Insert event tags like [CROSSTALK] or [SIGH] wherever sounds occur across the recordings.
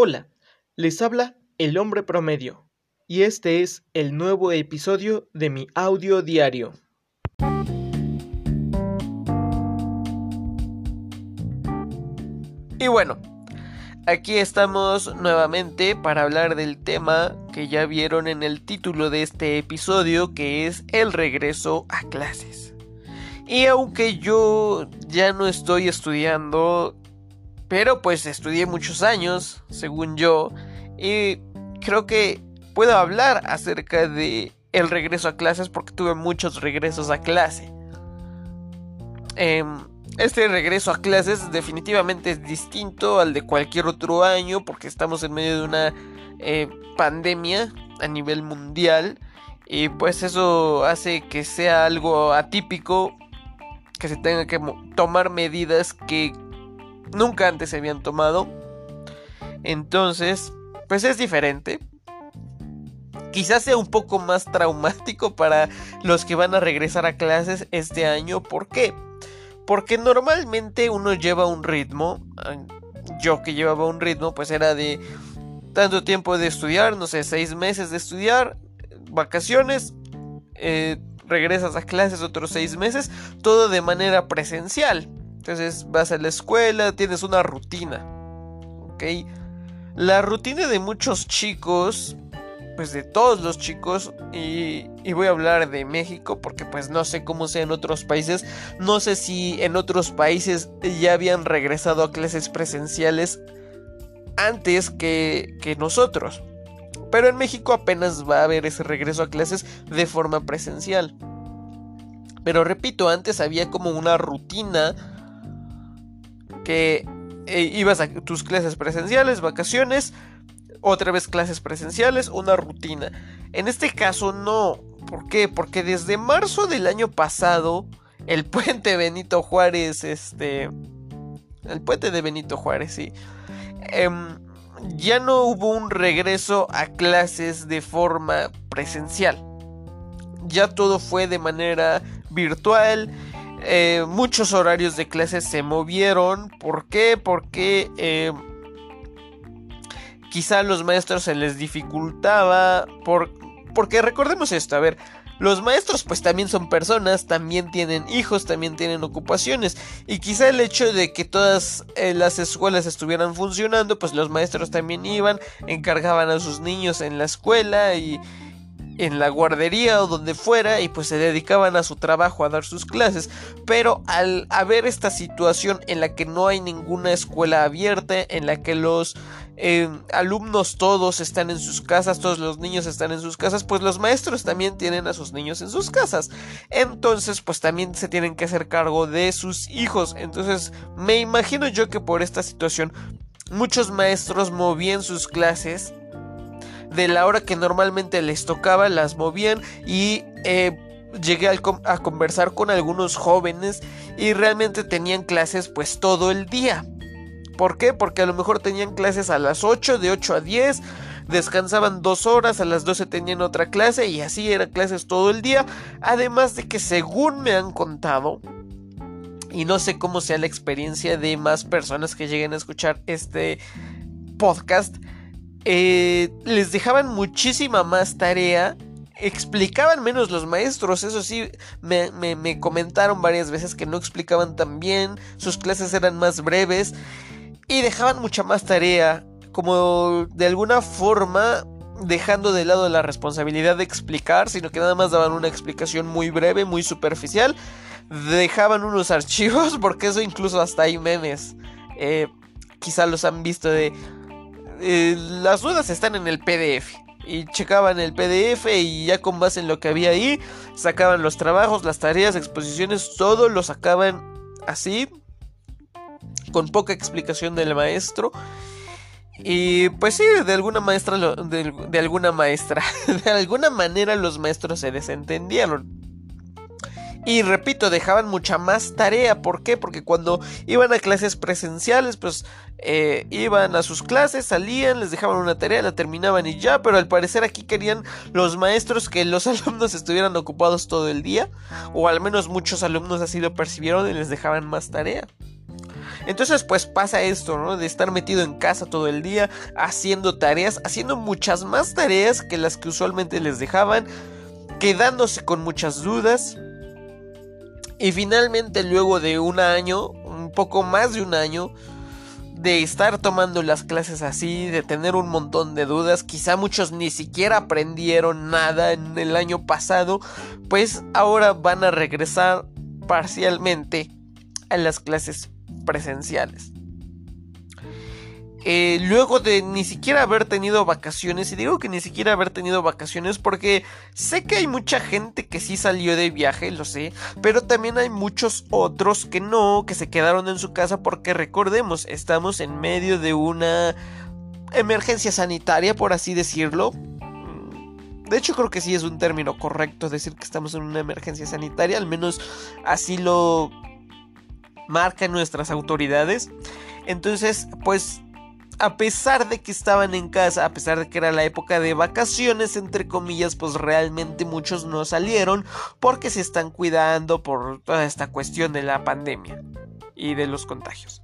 Hola, les habla el hombre promedio y este es el nuevo episodio de mi audio diario. Y bueno, aquí estamos nuevamente para hablar del tema que ya vieron en el título de este episodio que es el regreso a clases. Y aunque yo ya no estoy estudiando pero pues estudié muchos años, según yo, y creo que puedo hablar acerca de el regreso a clases porque tuve muchos regresos a clase. Em, este regreso a clases definitivamente es distinto al de cualquier otro año porque estamos en medio de una eh, pandemia a nivel mundial y pues eso hace que sea algo atípico que se tenga que tomar medidas que nunca antes se habían tomado. Entonces, pues es diferente. Quizás sea un poco más traumático para los que van a regresar a clases este año. ¿Por qué? Porque normalmente uno lleva un ritmo. Yo que llevaba un ritmo, pues era de tanto tiempo de estudiar, no sé, seis meses de estudiar, vacaciones, eh, regresas a clases otros seis meses, todo de manera presencial. Entonces vas a la escuela, tienes una rutina. ¿Ok? La rutina de muchos chicos, pues de todos los chicos, y, y, voy a hablar de México porque pues no sé cómo sea en otros países. No sé si en otros países ya habían regresado a clases presenciales antes que, que nosotros. Pero en México apenas va a haber ese regreso a clases de forma presencial. Pero repito, antes había como una rutina que eh, ibas a tus clases presenciales, vacaciones, otra vez clases presenciales, una rutina. En este caso no. ¿Por qué? Porque desde marzo del año pasado, el [LAUGHS] puente Benito Juárez, este... El puente de Benito Juárez, sí. Em, ya no hubo un regreso a clases de forma presencial. Ya todo fue de manera virtual eh, muchos horarios de clases se movieron. ¿Por qué? Porque eh, quizá a los maestros se les dificultaba. Por, porque recordemos esto, a ver, los maestros pues también son personas, también tienen hijos, también tienen ocupaciones. Y quizá el hecho de que todas eh, las escuelas estuvieran funcionando, pues los maestros también iban, encargaban a sus niños en la escuela y en la guardería o donde fuera y pues se dedicaban a su trabajo a dar sus clases. Pero al haber esta situación en la que no hay ninguna escuela abierta en la que los eh, alumnos todos están en sus casas todos los niños están en sus casas pues los maestros también tienen a sus niños en sus casas. Entonces pues también se tienen que hacer cargo de sus hijos. Entonces me imagino yo que por esta situación muchos maestros movían sus clases de la hora que normalmente les tocaba, las movían y eh, llegué a, conversar con algunos jóvenes y realmente tenían clases pues todo el día. ¿Por qué? Porque a lo mejor tenían clases a las 8, de 8 a 10, descansaban dos horas, a las 12 tenían otra clase y así eran clases todo el día. Además de que según me han contado, y no sé cómo sea la experiencia de más personas que lleguen a escuchar este podcast, eh, les dejaban muchísima más tarea. Explicaban menos los maestros, eso sí, me, comentaron varias veces que no explicaban tan bien, sus clases eran más breves y dejaban mucha más tarea, como de alguna forma dejando de lado la responsabilidad de explicar, sino que nada más daban una explicación muy breve, muy superficial, dejaban unos [LAUGHS] archivos, porque eso incluso hasta hay memes, eh, quizá los han visto de eh, las dudas están en el PDF. Y checaban el PDF y ya con base en lo que había ahí, sacaban los trabajos, las tareas, exposiciones, todo lo sacaban así, con poca explicación del maestro. Y pues sí, de alguna maestra, de alguna maestra, [LAUGHS] de alguna manera los maestros se desentendieron. Y repito, dejaban mucha más tarea. ¿Por qué? Porque cuando iban a clases presenciales, pues eh, iban a sus clases, salían, les dejaban una tarea, la terminaban y ya. Pero al parecer aquí querían los maestros que los [LAUGHS] alumnos estuvieran ocupados todo el día. O al menos muchos alumnos así lo percibieron y les dejaban más tarea. Entonces pues pasa esto, ¿no? De estar metido en casa todo el día, haciendo tareas, haciendo muchas más tareas que las que usualmente les dejaban, quedándose con muchas dudas. Y finalmente luego de un año, un poco más de un año, de estar tomando las clases así, de tener un montón de dudas, quizá muchos ni siquiera aprendieron nada en el año pasado, pues ahora van a regresar parcialmente a las clases presenciales. Eh, luego de ni siquiera haber tenido vacaciones, y digo que ni siquiera haber tenido vacaciones porque sé que hay mucha gente que sí salió de viaje, lo sé, pero también hay muchos otros que no, que se quedaron en su casa porque recordemos, estamos en medio de una emergencia sanitaria, por así decirlo. De hecho, creo que sí es un término correcto decir que estamos en una emergencia sanitaria, al menos así lo marcan nuestras autoridades. Entonces, pues a pesar de que estaban en casa, a pesar de que era la época de vacaciones, entre comillas, pues realmente muchos no salieron porque se están cuidando por toda esta cuestión de la pandemia y de los contagios.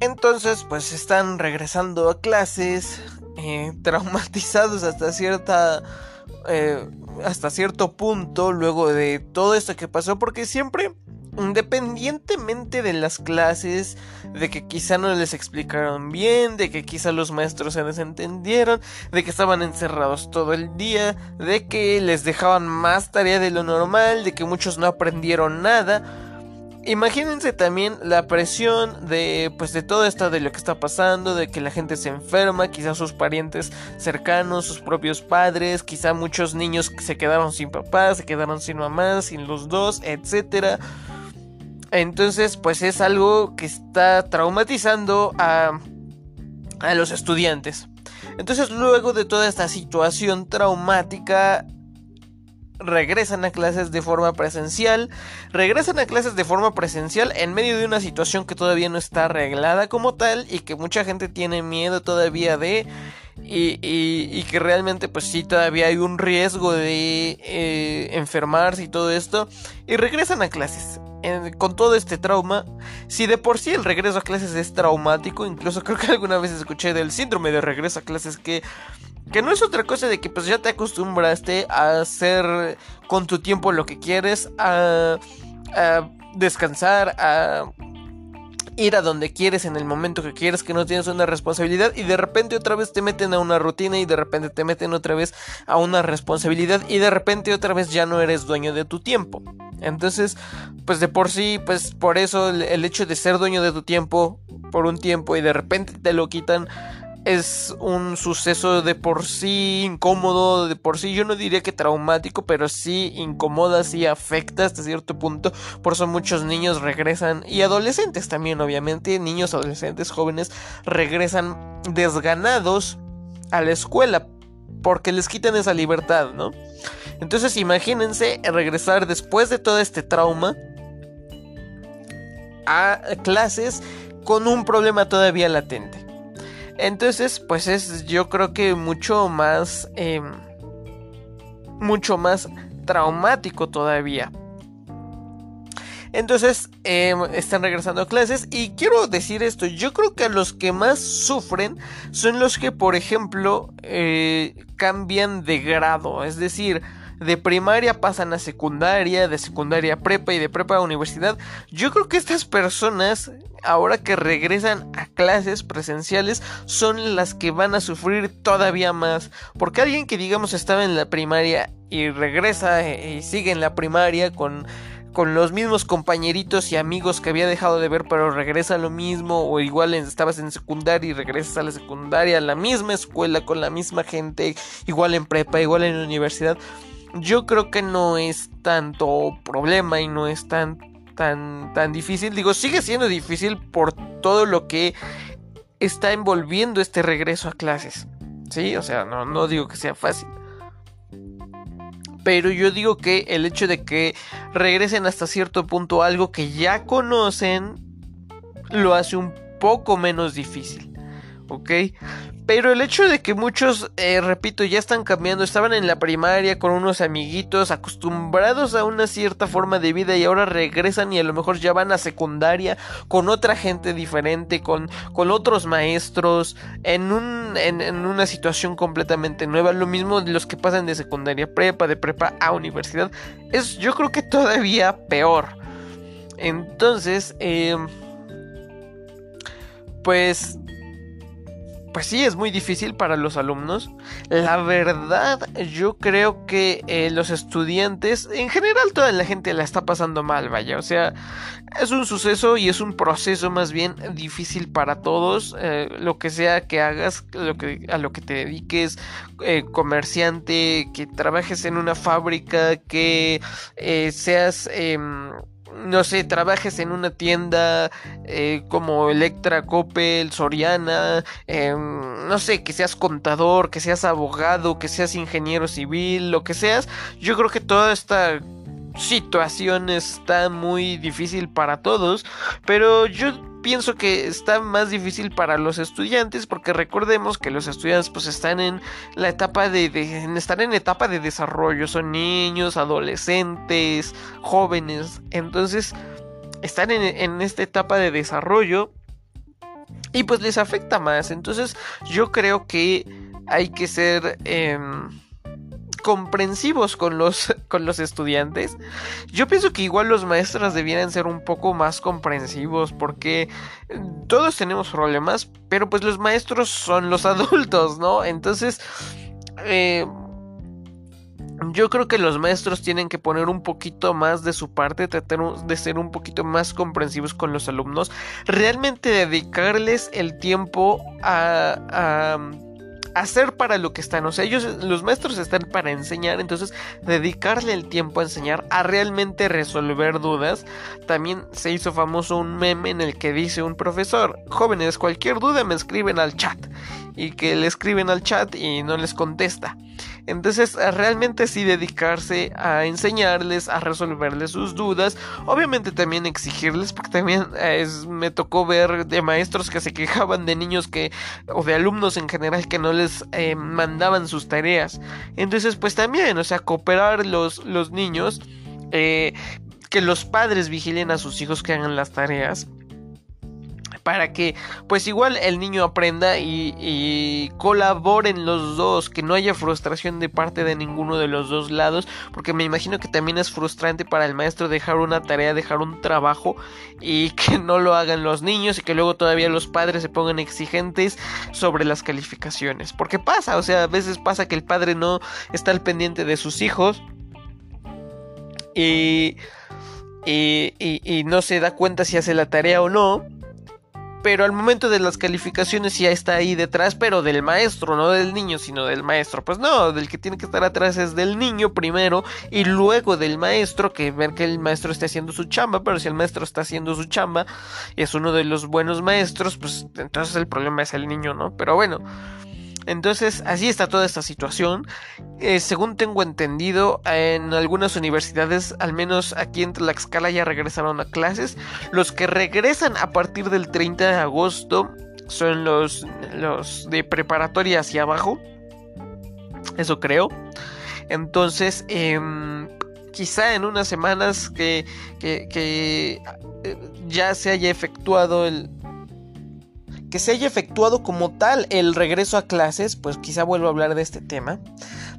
Entonces, pues están regresando a clases, eh, [LAUGHS] traumatizados hasta cierta... Eh, hasta cierto punto luego de todo esto que pasó porque siempre independientemente de las clases, de que quizá no les explicaron bien, de que quizá los maestros se desentendieron, de que estaban encerrados todo el día, de que les dejaban más tarea de lo normal, de que muchos no aprendieron nada. Imagínense también la presión de pues de todo esto de lo que está pasando, de que la gente se enferma, quizá sus parientes cercanos, sus propios padres, quizá muchos niños se quedaron sin papás, se quedaron sin mamás, sin los dos, etcétera. Entonces, pues es algo que está traumatizando a, a los estudiantes. Entonces, luego de toda esta situación traumática, regresan a clases de forma presencial. Regresan a clases de forma presencial en medio de una situación que todavía no está arreglada como tal y que mucha gente tiene miedo todavía de... Y, que realmente pues sí todavía hay un riesgo de eh, enfermarse y todo esto. Y regresan a clases con todo este trauma, si de por sí el regreso a clases es traumático, incluso [LAUGHS] creo que alguna vez escuché del síndrome de regreso a clases que que no es otra cosa de que pues ya te acostumbraste a hacer con tu tiempo lo que quieres, a, a descansar, a ir a donde quieres en el momento que quieres, que no tienes una responsabilidad y de repente otra vez te meten a una rutina y de repente te meten otra vez a una responsabilidad y de repente otra vez ya no eres dueño de tu tiempo. Entonces, pues de por sí, pues por eso el, hecho de ser dueño de tu tiempo por un tiempo y de repente te lo quitan es un suceso de por sí incómodo, de por sí yo no diría que traumático, pero sí incomoda, sí afecta hasta cierto punto. Por eso muchos niños regresan, y adolescentes también obviamente, niños, adolescentes, jóvenes, regresan desganados a la escuela porque les quitan esa libertad, ¿no? Entonces imagínense regresar después de todo este trauma a clases con un problema todavía latente. Entonces, pues es yo creo que mucho más... Em, mucho más traumático todavía. Entonces em, están regresando a clases y quiero decir esto, yo creo que los que más sufren son los que por ejemplo eh, cambian de grado, es decir, de primaria pasan a secundaria, de secundaria a prepa y de prepa a universidad. Yo creo que estas personas, ahora que regresan a clases presenciales, son las que van a sufrir todavía más. Porque alguien que digamos estaba en la primaria y regresa eh, y sigue en la primaria con con los mismos compañeritos y amigos que había dejado de ver, pero regresa lo mismo, o igual estabas en secundaria y regresas a la secundaria, a la misma escuela, con la misma gente, igual en prepa, igual en la universidad yo creo que no es tanto problema y no es tan tan tan difícil. Digo, sigue siendo difícil por todo lo que está envolviendo este regreso a clases. Sí, o sea, no, no digo que sea fácil. Pero yo digo que el hecho de que regresen hasta cierto punto algo que ya conocen lo hace un poco menos difícil. ¿ok? Pero el hecho de que muchos, eh, repito, ya están cambiando, estaban en la primaria con unos amiguitos acostumbrados a una cierta forma de vida y ahora regresan y a lo mejor ya van a secundaria con otra gente diferente, con, con otros maestros, en, un, en, una situación completamente nueva. Lo mismo de los que pasan de secundaria a prepa, de prepa a universidad, es yo creo que todavía peor. Entonces, eh, pues pues sí, es muy difícil para los alumnos. La verdad, yo creo que eh, los estudiantes, en general toda la gente la está pasando mal, vaya. O sea, es un suceso y es un proceso más bien difícil para todos. Eh, lo que sea que hagas, lo que, a lo que te dediques, eh, comerciante, que trabajes en una fábrica, que seas em, no sé, trabajes en una tienda eh, como Electra, Coppel, Soriana, em, no sé, que seas contador, que seas abogado, que seas ingeniero civil, lo que seas, yo creo que toda esta situación está muy difícil para todos, pero yo pienso que está más difícil para los estudiantes porque recordemos que los estudiantes pues están en la etapa de, están en etapa de desarrollo son niños adolescentes jóvenes entonces están en, esta etapa de desarrollo y pues les afecta más. Entonces yo creo que hay que ser em, comprensivos con los, [LAUGHS] con los estudiantes. Yo pienso que igual los maestros debieran ser un poco más comprensivos porque todos tenemos problemas, pero pues los maestros son los [LAUGHS] adultos, ¿no? Entonces, eh, yo creo que los maestros tienen que poner un poquito más de su parte, tratar de ser un poquito más comprensivos con los alumnos, realmente dedicarles el tiempo a hacer para lo que están. O sea, ellos, los maestros están para enseñar, entonces dedicarle el tiempo a enseñar, a realmente resolver dudas. También se hizo famoso un meme en el que dice un profesor, jóvenes, cualquier duda me escriben al chat. Y que le escriben al chat y no les contesta. Entonces, realmente sí dedicarse a enseñarles, a resolverles sus dudas. Obviamente también exigirles, porque también me tocó ver de maestros que se quejaban de niños que, o de alumnos en general, que no les eh, mandaban sus tareas. Entonces, pues también, o sea, cooperar los, los niños. Eh, que los padres vigilen a sus hijos que hagan las tareas para que pues igual el niño aprenda y, colaboren los dos, que no haya frustración de parte de ninguno de los dos lados, porque me imagino que también es frustrante para el maestro dejar una tarea, dejar un trabajo y [LAUGHS] que no lo hagan los niños y que luego todavía los padres se pongan exigentes sobre las calificaciones, porque pasa, o sea, a veces pasa que el padre no está al pendiente de sus hijos y, y, no se da cuenta si hace la tarea o no pero al momento de las calificaciones ya está ahí detrás, pero del maestro, no del niño, sino del maestro. Pues no, del que tiene que estar atrás es del niño primero y luego del maestro, que ver que el maestro esté haciendo su chamba, pero si el maestro está haciendo su chamba y es uno de los buenos maestros, pues entonces el problema es el niño, ¿no? Pero bueno. Entonces, así está toda esta situación. Eh, según tengo entendido, en algunas universidades, al menos aquí en Tlaxcala, ya regresaron a clases. Los que regresan a partir del 30 de agosto son los, de preparatoria hacia abajo. Eso creo. Entonces, em, quizá en unas semanas que, que, que eh, ya se haya efectuado el, que se haya efectuado como tal el regreso a clases, pues quizá vuelva a hablar de este tema.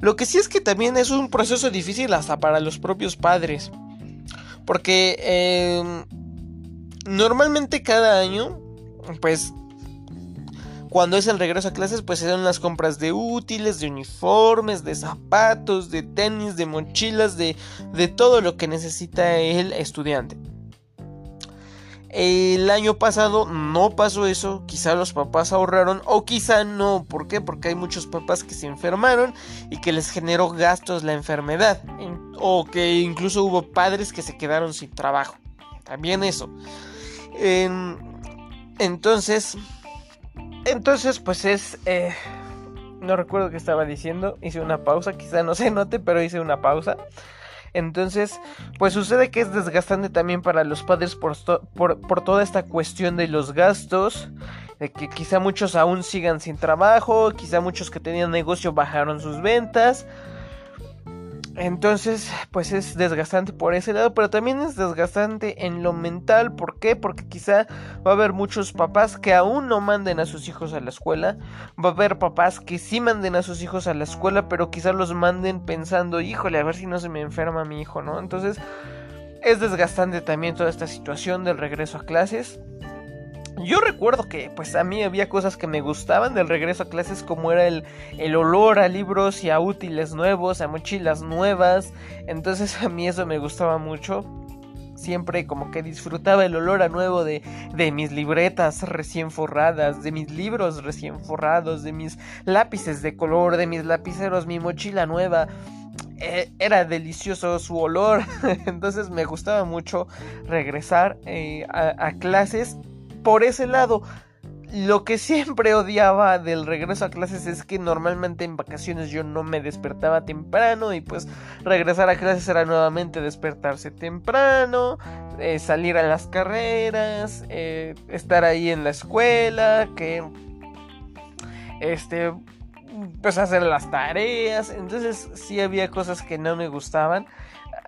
Lo que sí es que también es un proceso difícil hasta para los propios padres. Porque em, normalmente cada año, pues cuando es el regreso a clases, pues se dan las compras de útiles, de uniformes, de zapatos, de tenis, de mochilas, de, de todo lo que necesita el estudiante. El año pasado no pasó eso, quizá los papás ahorraron o quizá no, ¿por qué? Porque hay muchos papás que se enfermaron y que les generó gastos la enfermedad o que incluso hubo padres que se quedaron sin trabajo, también eso. entonces, entonces pues es... Eh, no recuerdo qué estaba diciendo, hice una pausa, quizá no se note, pero hice una pausa. Entonces, pues sucede que es desgastante también para los padres por, por, toda esta cuestión de los gastos. que quizá muchos aún sigan sin trabajo, quizá muchos que tenían negocio bajaron sus ventas. Entonces, pues es desgastante por ese lado, pero también es desgastante en lo mental. ¿Por qué? Porque quizá va a haber muchos papás que aún no manden a sus hijos a la escuela. Va a haber papás que sí manden a sus hijos a la escuela, pero quizá los manden pensando, híjole, a ver si no se me enferma mi hijo, ¿no? Entonces, es desgastante también toda esta situación del regreso a clases. Yo recuerdo que pues a mí había cosas que me gustaban del regreso a clases como era el, el, olor a libros y a útiles nuevos, a mochilas nuevas. Entonces a mí eso me gustaba mucho. Siempre como que disfrutaba el olor a nuevo de, de mis libretas recién forradas, de mis libros recién forrados, de mis lápices de color, de mis lapiceros, mi mochila nueva era delicioso su olor. [LAUGHS] Entonces me gustaba mucho regresar eh, a, clases por ese lado. Lo que siempre odiaba del regreso a clases es que normalmente en vacaciones yo no me despertaba temprano y pues regresar a clases era nuevamente despertarse temprano, eh, salir a las carreras, eh, estar ahí en la escuela, que este pues hacer las tareas. Entonces sí había cosas que no me gustaban.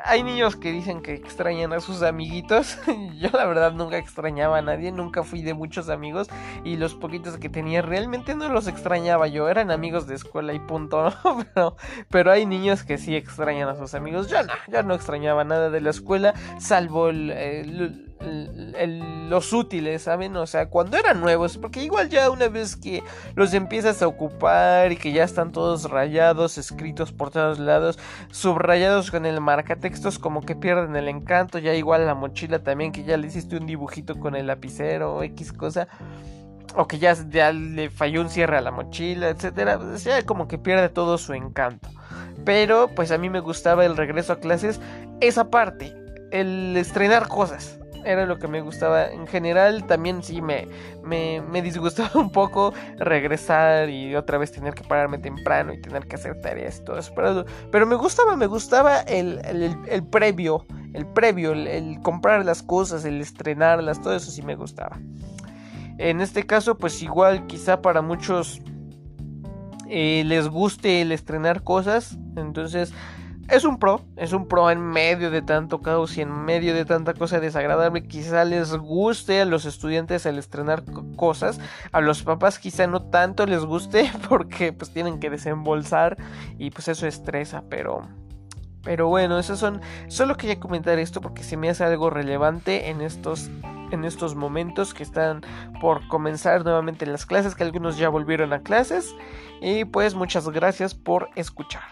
Hay niños que dicen que extrañan a sus amiguitos. [LAUGHS] Yo la verdad nunca extrañaba a nadie, nunca fui de muchos amigos y los poquitos que tenía realmente no los extrañaba yo, eran amigos de escuela y punto. [LAUGHS] Pero, pero hay niños que sí extrañan a sus amigos. Yo no, yo no extrañaba nada de la escuela, salvo el, el los útiles, ¿saben? O sea, cuando eran nuevos, porque igual ya una vez que los empiezas a ocupar y que ya están todos rayados, escritos por todos lados, subrayados con el marcatextos, como que pierden el encanto, ya igual la mochila también, que ya le hiciste un dibujito con el lapicero o X cosa. O que ya, le falló un cierre a la mochila, etcétera. Pues ya como que pierde todo su encanto. Pero pues a mí me gustaba el regreso a clases. Esa parte. El estrenar cosas era lo que me gustaba. En general también sí me, me, disgustaba [LAUGHS] un poco regresar y otra vez tener que pararme temprano y tener que hacer tareas y todo eso. Pero, me gustaba, me gustaba el, el, previo, el previo, el, comprar las cosas, el estrenarlas, todo eso sí me gustaba. En este caso, pues igual quizá para muchos eh, les guste el estrenar cosas. Entonces es un pro, es un pro en medio de tanto caos y en medio de tanta cosa desagradable. Quizá les guste a los estudiantes el estrenar cosas. A los papás quizá no tanto les guste [LAUGHS] porque pues tienen que desembolsar y pues eso estresa, pero... Pero bueno, eso son... Solo quería comentar esto porque se me hace algo relevante en estos en estos momentos que están por comenzar nuevamente las clases, que algunos ya volvieron a clases. Y pues muchas gracias por escuchar.